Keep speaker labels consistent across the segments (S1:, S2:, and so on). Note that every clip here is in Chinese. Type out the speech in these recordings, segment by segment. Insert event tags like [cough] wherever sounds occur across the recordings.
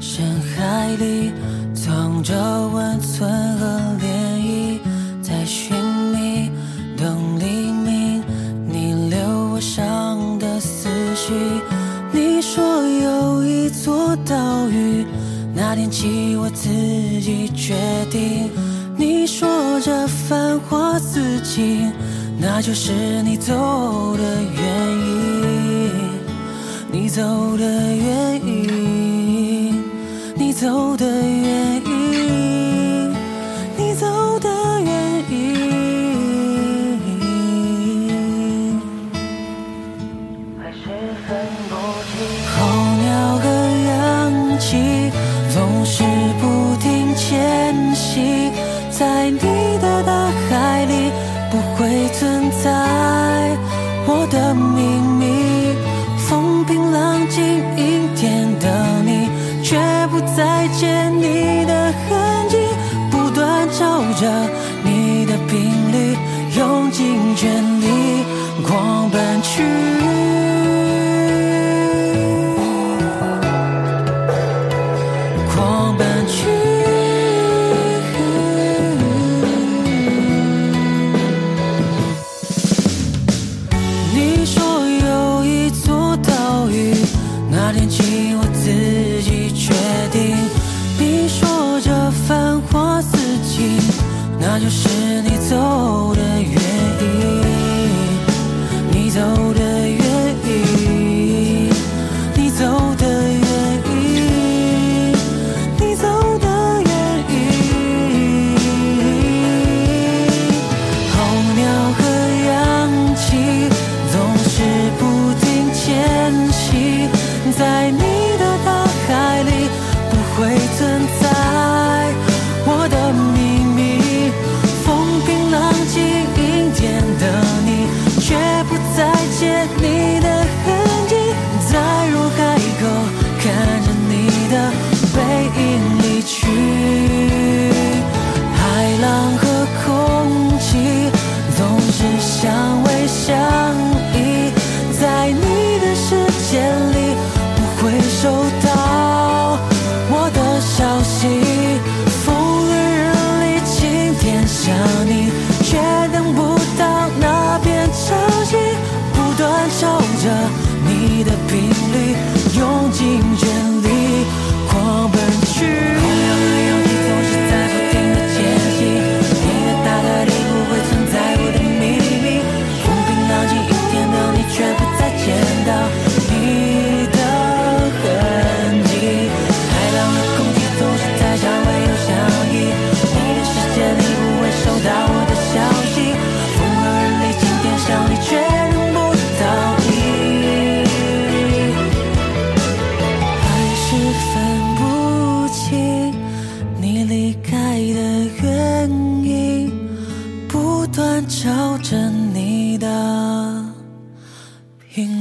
S1: 深海里藏着温存和涟漪，在寻觅等黎明，你留我上的思绪。你说有一座岛屿，那天起我自己决定。你说这繁花似锦，那就是你走的原因。你走的原因，走的越远。尽全力狂奔去。狂奔去。你说有一座岛屿，那天起我自己决定。你说这繁花似锦，那就是你走的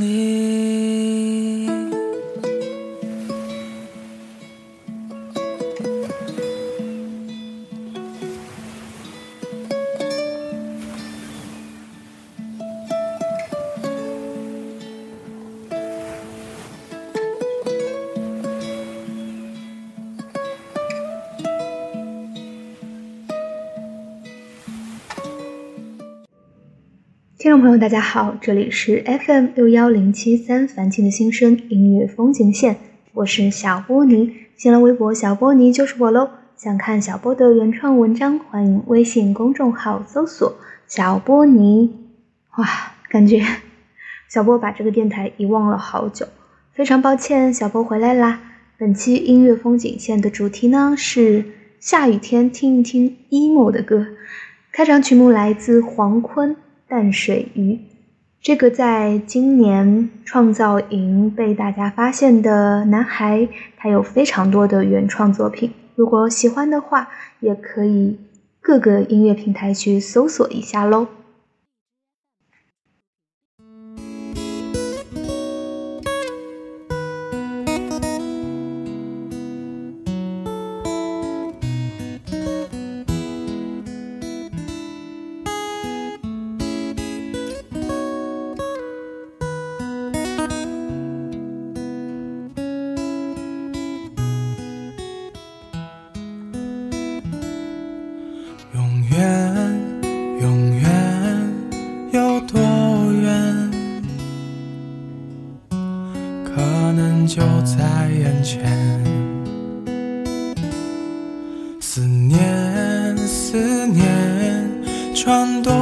S1: 里。
S2: 朋友，大家好，这里是 FM 六幺零七三樊庆的心声音乐风景线，我是小波尼，新浪微博小波尼就是我喽。想看小波的原创文章，欢迎微信公众号搜索小波尼。哇，感觉 [laughs] 小波把这个电台遗忘了好久，非常抱歉，小波回来啦。本期音乐风景线的主题呢是下雨天听一听 emo 的歌，开场曲目来自黄坤。淡水鱼，这个在今年创造营被大家发现的男孩，他有非常多的原创作品。如果喜欢的话，也可以各个音乐平台去搜索一下喽。
S3: 思念，思念，穿多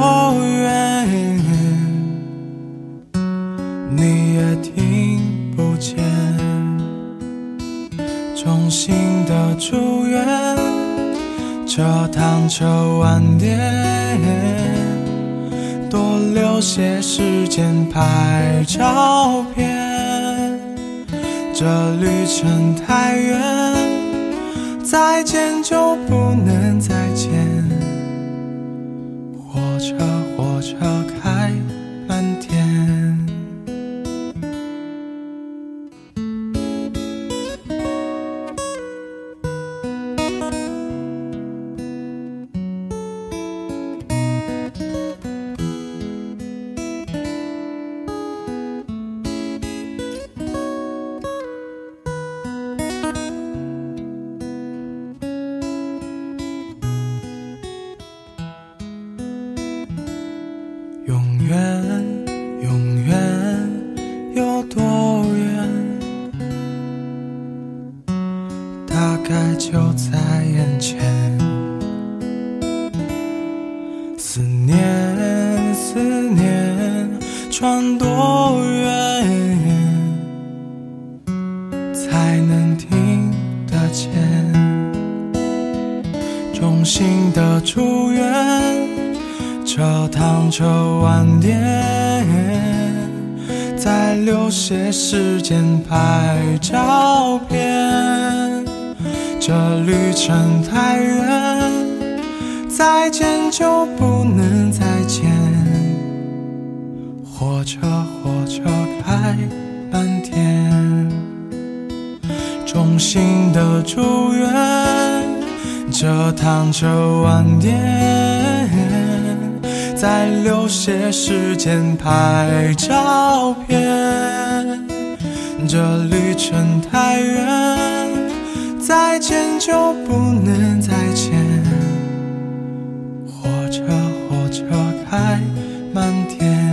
S3: 远，你也听不见。衷心的祝愿，这趟车晚点。多留些时间拍照片，这旅程太远，再见就不心的祝愿。这趟车晚点，再留些时间拍照片。这旅程太远，再见就不能再见。火车，火车开满天，衷心的祝愿。这趟车晚点。再留些时间拍照片，这旅程太远，再见就不能再见。火车，火车开满天，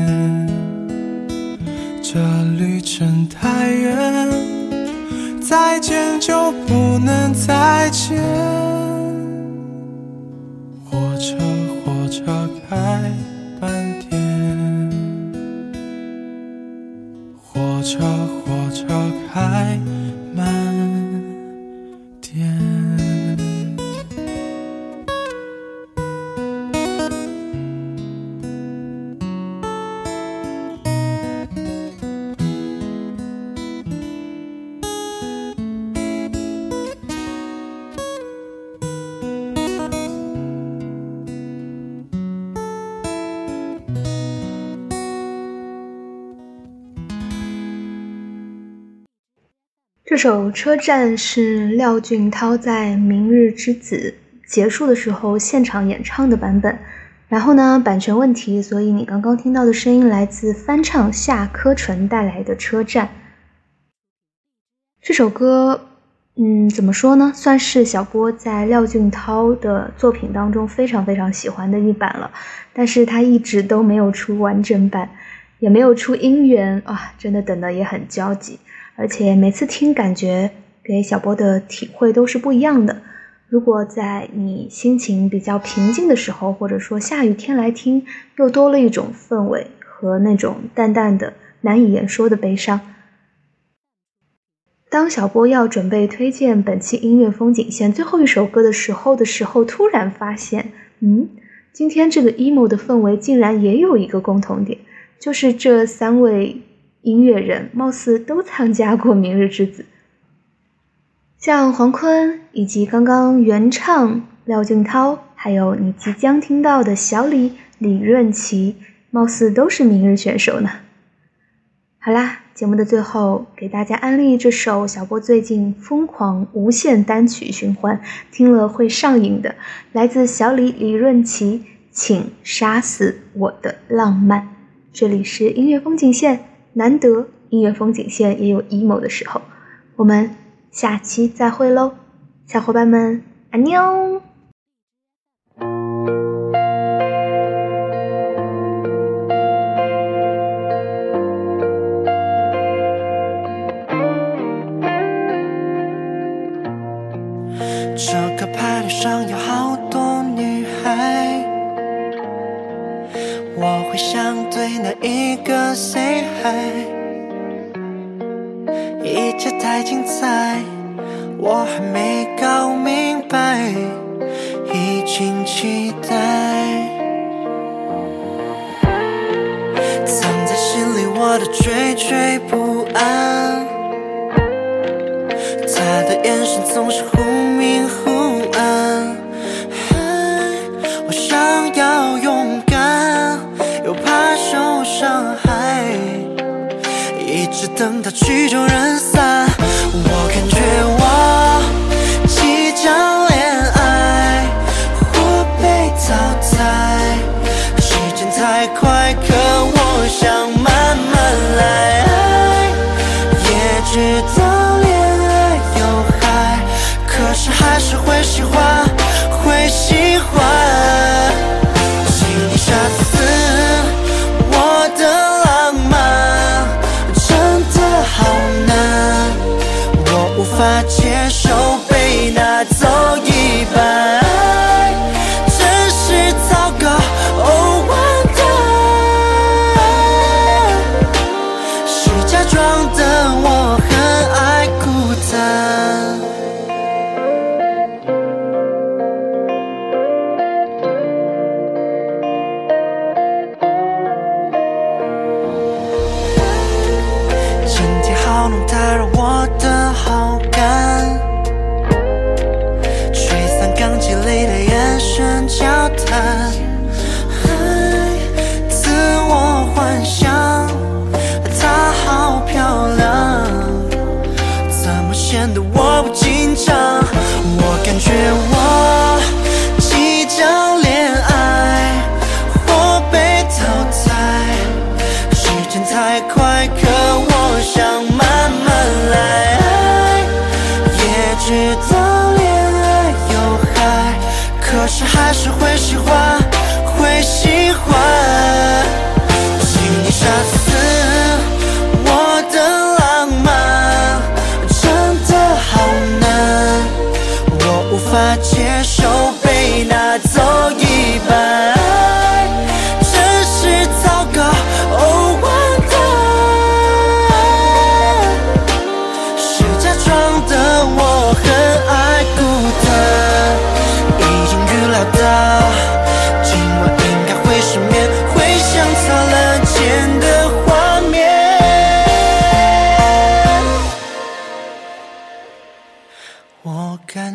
S3: 这
S2: 首《车站》是廖俊涛在《明日之子》结束的时候现场演唱的版本。然后呢，版权问题，所以你刚刚听到的声音来自翻唱夏柯纯带来的《车站》。这首歌，嗯，怎么说呢？算是小波在廖俊涛的作品当中非常非常喜欢的一版了。但是他一直都没有出完整版，也没有出音源啊，真的等的也很焦急。而且每次听，感觉给小波的体会都是不一样的。如果在你心情比较平静的时候，或者说下雨天来听，又多了一种氛围和那种淡淡的、难以言说的悲伤。当小波要准备推荐本期音乐风景线最后一首歌的时候的时候，突然发现，嗯，今天这个 emo 的氛围竟然也有一个共同点，就是这三位音乐人貌似都参加过《明日之子》。像黄坤以及刚刚原唱廖俊涛，还有你即将听到的小李李润琪，貌似都是明日选手呢。好啦，节目的最后给大家安利这首小波最近疯狂无限单曲循环，听了会上瘾的，来自小李李润琪，请杀死我的浪漫。这里是音乐风景线，难得音乐风景线也有 emo 的时候，我们下期再会喽，小伙伴们，爱你哦。
S4: 这个派对上有好多女孩。我会想对那一个 say。hi？一切太精彩，我还没搞明白，已经期待。藏在心里我的惴惴不安，他的眼神总是忽明忽暗。我想要勇敢，又怕受伤害，直等到曲终人散。我感觉我即将恋爱或被淘汰，时间太快，可我想慢慢来。也知道恋爱有害，可是还是会喜欢，会喜欢。请你杀死天好冷，打扰我的好感，吹散刚积累的眼神交法接受。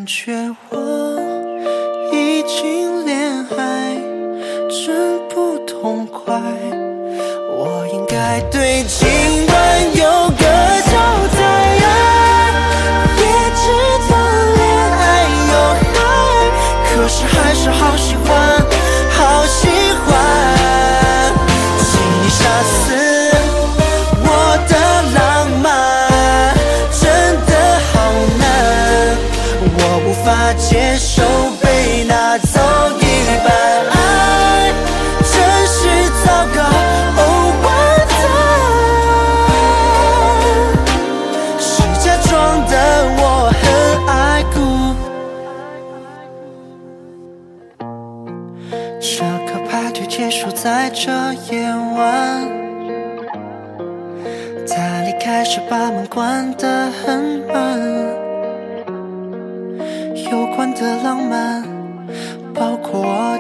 S4: 感觉我是把门关得很满，有关的浪漫，包括